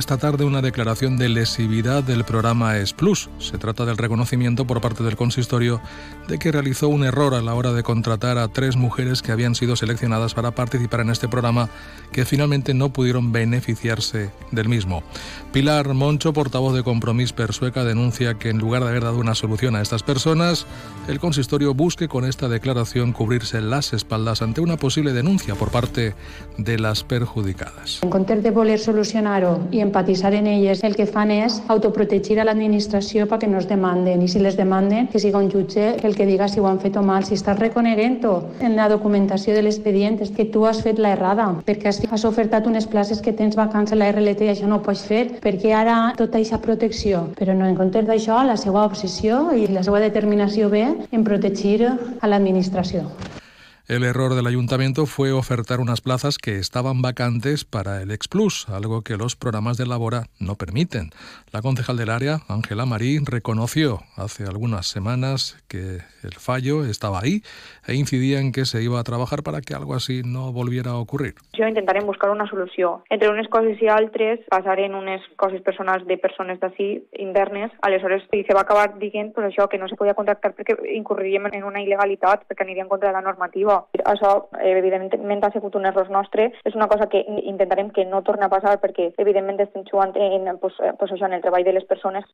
esta tarde una declaración de lesividad del programa ES Plus. Se trata del reconocimiento por parte del consistorio de que realizó un error a la hora de contratar a tres mujeres que habían sido seleccionadas para participar en este programa que finalmente no pudieron beneficiarse del mismo. Pilar Moncho, portavoz de Compromís Persueca, denuncia que en lugar de haber dado una solución a estas personas, el consistorio busque con esta declaración cubrirse las espaldas ante una posible denuncia por parte de las perjudicadas. En de solucionar-ho i empatitzar en elles, el que fan és autoprotegir a l'administració perquè no es demanden i si les demanden que siga un jutge el que diga si ho han fet o mal. Si estàs reconeguent-ho en la documentació de l'expedient és que tu has fet la errada perquè has, has ofertat unes places que tens vacants a la RLT i això no ho pots fer perquè ara tota aquesta protecció. Però no, en comptes d'això, la seva obsessió i la seva determinació ve en protegir a l'administració. El error del ayuntamiento fue ofertar unas plazas que estaban vacantes para el Explus, algo que los programas de Labora no permiten. La concejal del área, Ángela Marí, reconoció hace algunas semanas que el fallo estaba ahí e incidía en que se iba a trabajar para que algo así no volviera a ocurrir. Jo intentarem buscar una solució. Entre unes coses i altres passaren unes coses personals de persones d'ací internes, aleshores se va acabar dient pues, que no se podia contractar perquè incurriríem en una il·legalitat, perquè aniria en contra de la normativa. Això, evidentment, ha sigut un error nostre. És una cosa que intentarem que no torni a passar perquè, evidentment, estem jugant en, pues, pues això, en el treball de les persones.